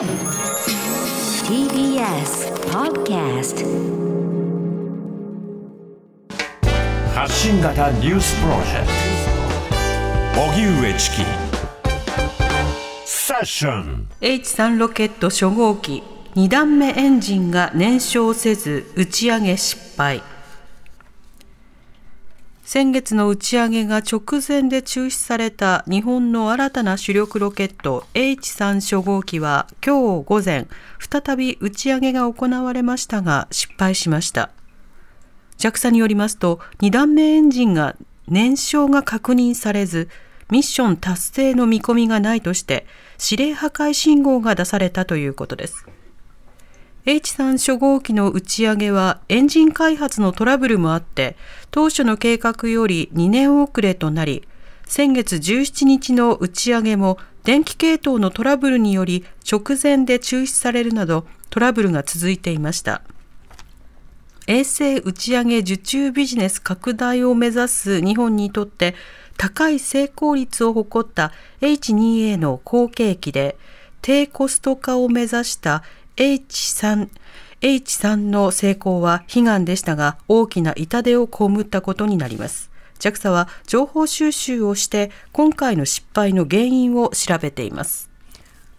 TBS Podcast 発信型ニュースプロジェクト。荻上チキ。セッション。H3 ロケット初号機。2段目エンジンが燃焼せず打ち上げ失敗先月の打ち上げが直前で中止された日本の新たな主力ロケット H3 初号機は今日午前再び打ち上げが行われましたが失敗しました。JAXA によりますと2段目エンジンが燃焼が確認されずミッション達成の見込みがないとして指令破壊信号が出されたということです。H3 初号機の打ち上げはエンジン開発のトラブルもあって当初の計画より2年遅れとなり先月17日の打ち上げも電気系統のトラブルにより直前で中止されるなどトラブルが続いていました。衛星打ち上げ受注ビジネス拡大を目指す日本にとって高い成功率を誇った H2A の後継機で低コスト化を目指した H3 H3 の成功は悲願でしたが大きな痛手を被ったことになります。JAXA は情報収集をして今回の失敗の原因を調べています。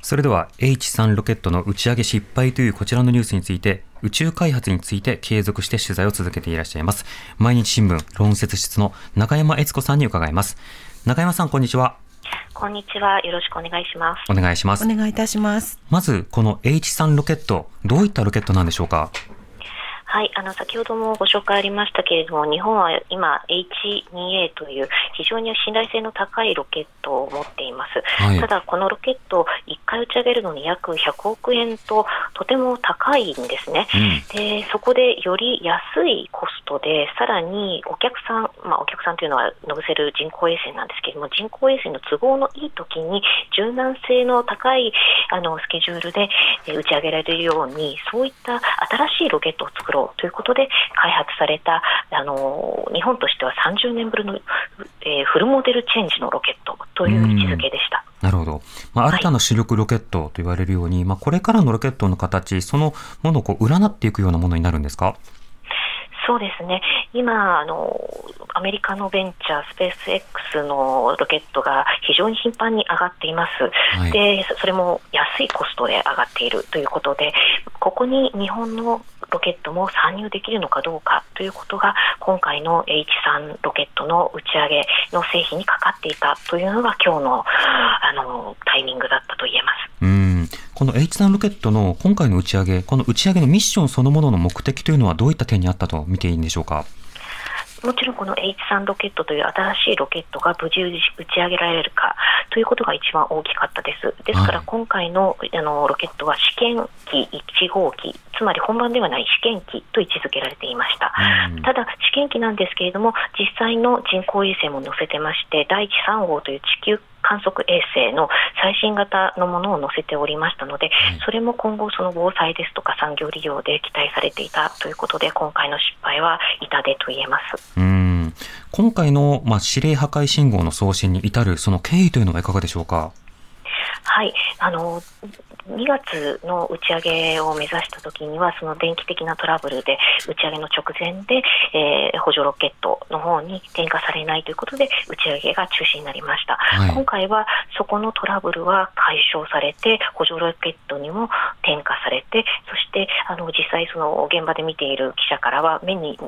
それでは H3 ロケットの打ち上げ失敗というこちらのニュースについて宇宙開発について継続して取材を続けていらっしゃいます。毎日新聞論説室の中山悦子さんに伺います。中山さんこんにちは。こんにちは。よろしくお願いします。お願いしますお願いいたしますまずこの H3 ロケットどういったロケットなんでしょうか？はい、あの先ほどもご紹介ありましたけれども、日本は今 H2A という非常に信頼性の高いロケットを持っています。はいただこのロケット1回打ち上げるのに約100億円ととても高いんですね。でそこでより安いコストでさらにお客さん、まあ、お客さんというのは乗せる人工衛星なんですけれども人工衛星の都合のいい時に柔軟性の高いあのスケジュールでえー打ち上げられるようにそういった新しいロケットを作ろうということで開発されたあの日本としては30年ぶりの、えーフルモデルチェンジのロケットという位置づけでした。なるほど。まあ、新たな主力ロケットと言われるように、まあ、これからのロケットの形、そのものをこう占っていくようなものになるんですか？そうですね、今あの、アメリカのベンチャー、スペース X のロケットが非常に頻繁に上がっています、はい。でそれも安いコストで上がっているということで、ここに日本のロケットも参入できるのかどうかということが、今回の H3 ロケットの打ち上げの製品にかかっていたというのが、今日のあのタイミングだったと言えます。うん。この H3 ロケットの今回の打ち上げ、この打ち上げのミッションそのものの目的というのはどういった点にあったと見ていいんでしょうか？もちろんこの H3 ロケットという新しいロケットが無事打ち上げられるかということが一番大きかったです。ですからはい今回のあのロケットは試験機1号機、つまり本番ではない試験機と位置づけられていました。うんただ試験機なんですけれども、実際の人工衛星も載せてまして、第一3号という地球観測衛星の最新型のものを載せておりましたので、それも今後、その防災ですとか産業利用で期待されていたということで、今回の失敗は痛手と言えます。うん。今回の、まあ、指令破壊信号の送信に至るその経緯というのはいかがでしょうか？はい、あの2月の打ち上げを目指したときには、その電気的なトラブルで、打ち上げの直前で、えー補助ロケットの方に点火されないということで、打ち上げが中止になりました。はい。今回はそこのトラブルは解消されて、補助ロケットにも点火されて、そしてあの実際、その現場で見ている記者からは、目に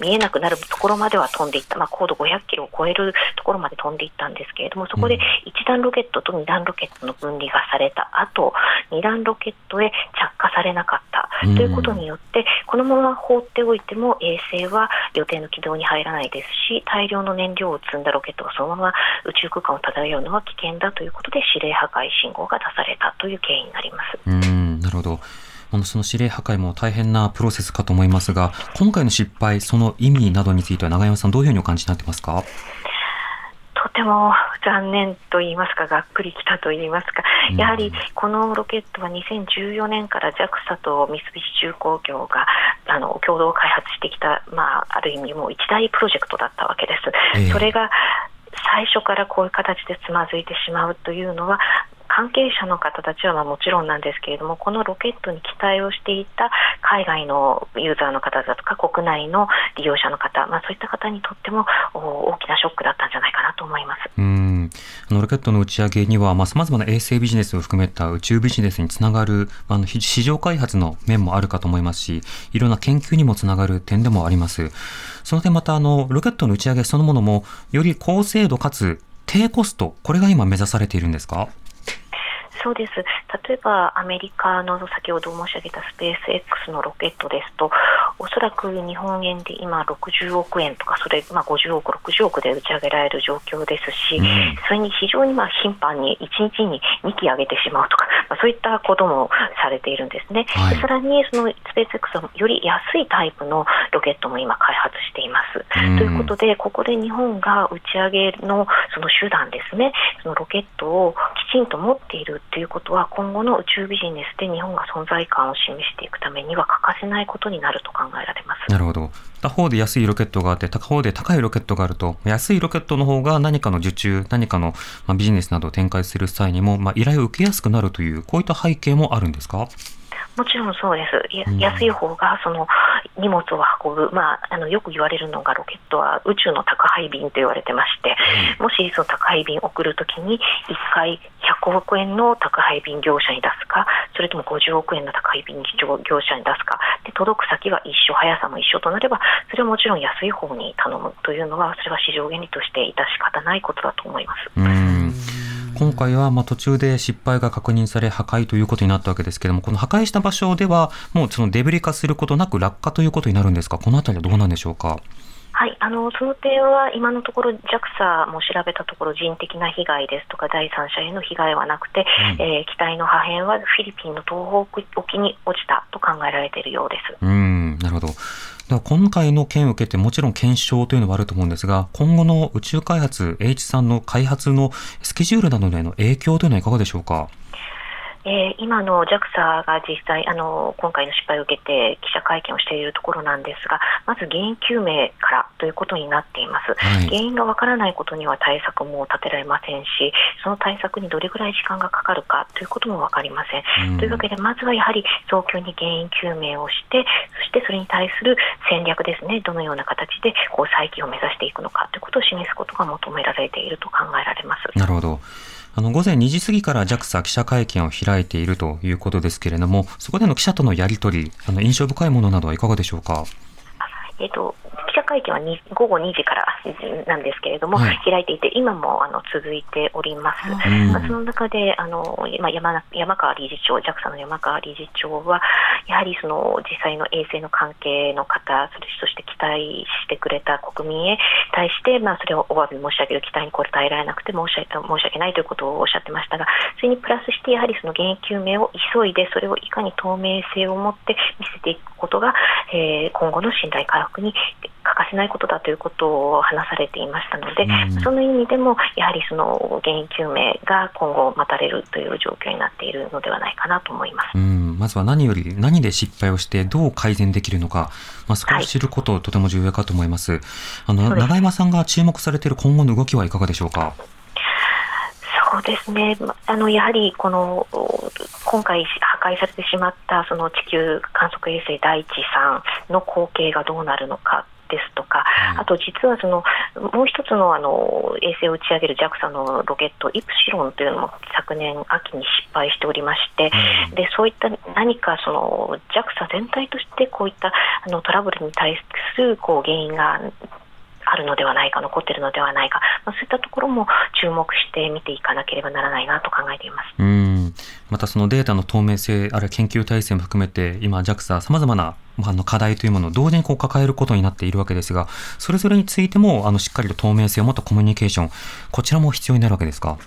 見えなくなるところまでは飛んでいった、まあ、高度500キロを超えるところまで飛んでいったんですけれども、そこでうん。1段ロケットと2段ロケットの分離がされた後、2段ロケットへ着火されなかったうんということによって、このまま放っておいても衛星は予定の軌道に入らないですし、大量の燃料を積んだロケットがそのまま宇宙空間を漂うのは危険だということで、指令破壊信号が出されたという経緯になります。うん、なるほど。あの、その指令破壊も大変なプロセスかと思いますが、今回の失敗、その意味などについては長山さんどういうふうにお感じになってますか？とても残念と言いますか、がっくりきたと言いますか、うん。やはりこのロケットは2014年から JAXA と三菱重工業があの共同開発してきた、まあ、ある意味もう一大プロジェクトだったわけです。ええ。それが最初からこういう形でつまずいてしまうというのは、関係者の方たちはまあもちろんなんですけれどもこのロケットに期待をしていた海外のユーザーの方だとか国内の利用者の方、まあ、そういった方にとっても大きなショックだったんじゃないかなと思いますうんあのロケットの打ち上げにはさまざ、まな衛星ビジネスを含めた宇宙ビジネスにつながるあの市場開発の面もあるかと思いますしいろんな研究にもつながる点でもあります。その点またあのロケットの打ち上げそのものもより高精度かつ低コストこれが今目指されているんですかそうです。例えばアメリカの先ほど申し上げたスペース X のロケットですとおそらく日本円で今60億円とかそれ、まあ、50億、60億で打ち上げられる状況ですし、うん、それに非常にまあ頻繁に1日に2機上げてしまうとか、まあ、そういったこともされているんですね、はい、さらにそのスペース X はより安いタイプのロケットも今開発しています。うん、ということでここで日本が打ち上げのその手段ですね。そのロケットをきちんと持っているということは今後の宇宙ビジネスで日本が存在感を示していくためには欠かせないことになると考えられます。なるほど。他方で安いロケットがあって他方で高いロケットがあると安いロケットの方が何かの受注何かのビジネスなどを展開する際にも、まあ、依頼を受けやすくなるというこういった背景もあるんですか？もちろんそうです。安い方がその荷物を運ぶ、まあ、あのよく言われるのがロケットは宇宙の宅配便と言われてまして、うん、もしその宅配便を送るときに1回100億円の宅配便業者に出すかそれとも50億円の宅配便業者に出すかで届く先が一緒速さも一緒となればそれはもちろん安い方に頼むというのはそれは市場原理として致し方ないことだと思います。うん今回はまあ途中で失敗が確認され破壊ということになったわけですけれどもこの破壊した場所ではもうそのデブリ化することなく落下ということになるんですか？このあたりはどうなんでしょうか？はい、あのその点は今のところ JAXA も調べたところ人的な被害ですとか第三者への被害はなくて、うん、えー、機体の破片はフィリピンの東北沖に落ちたと考えられているようです。うんなるほどでは今回の件を受けてもちろん検証というのはあると思うんですが、今後の宇宙開発、H3 の開発のスケジュールなどへの影響というのはいかがでしょうか？えー、今の JAXA が実際あの今回の失敗を受けて記者会見をしているところなんですがまず原因究明からということになっています、はい、原因がわからないことには対策も立てられませんしその対策にどれぐらい時間がかかるかということも分かりません、うん、というわけでまずはやはり早急に原因究明をしてそしてそれに対する戦略ですね。どのような形でこう再起を目指していくのかということを示すことが求められていると考えられます。なるほどあの午前2時過ぎから JAXA 記者会見を開いているということですけれども、そこでの記者とのやり取り、あの印象深いものなどはいかがでしょうか？えっ、と会見は午後2時からなんですけれども、はい、開いていて、今もあの続いております。まあ、その中であの、まあ、山山川理事長、JAXA の山川理事長は、やはりその実際の衛星の関係の方、そして期待してくれた国民へ対して、まあ、それをお詫び申し上げる期待に応えられなくて申し申し訳ないということをおっしゃってましたが、それにプラスして、やはりその原因究明を急いで、それをいかに透明性を持って見せていくことが、えー、今後の信頼回復に欠かせないことだということを話されていましたので、うん、その意味でもやはりその原因究明が今後待たれるという状況になっているのではないかなと思います。うん、まずは何より何で失敗をしてどう改善できるのか、まあ、そこを知ること、とても重要かと思います。あの長山さんが注目されている今後の動きはいかがでしょうか？そうですね、あのやはりこの今回破壊されてしまったその地球観測衛星第一さんの光景がどうなるのかですとか、あと実はそのもう一つのあの衛星を打ち上げる JAXA のロケット、イプシロンというのも昨年秋に失敗しておりまして、でそういった何かその JAXA 全体としてこういったあのトラブルに対するこう原因があるのではないか、残っているのではないか、まあ、そういったところも注目して見ていかなければならないなと考えていますうんまたそのデータの透明性、あるいは研究体制も含めて、今、JAXA、さまざまなあの課題というものを同時にこう抱えることになっているわけですが、それぞれについてもあのしっかりと透明性を持ったコミュニケーション、こちらも必要になるわけですか？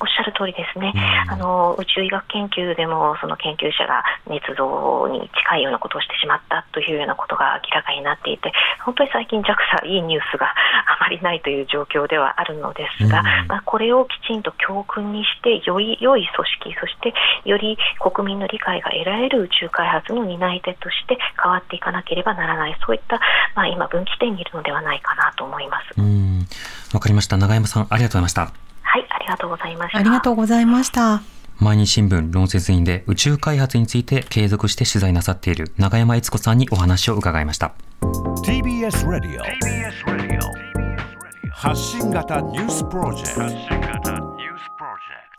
おっしゃる通りですね、あの宇宙医学研究でもその研究者が捏造に近いようなことをしてしまったというようなことが明らかになっていて本当に最近 JAXA いいニュースがあまりないという状況ではあるのですが、まあ、これをきちんと教訓にしてより良い組織そしてより国民の理解が得られる宇宙開発の担い手として変わっていかなければならないそういった、まあ、今分岐点にいるのではないかなと思います。わかりました。永山さんありがとうございました。りがとうございました。ありがとうございました。毎日新聞論説員で宇宙開発について継続して取材なさっている永山悦子さんにお話を伺いました。TBS ラディオ発信型ニュースプロジェクト。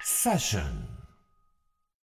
セッション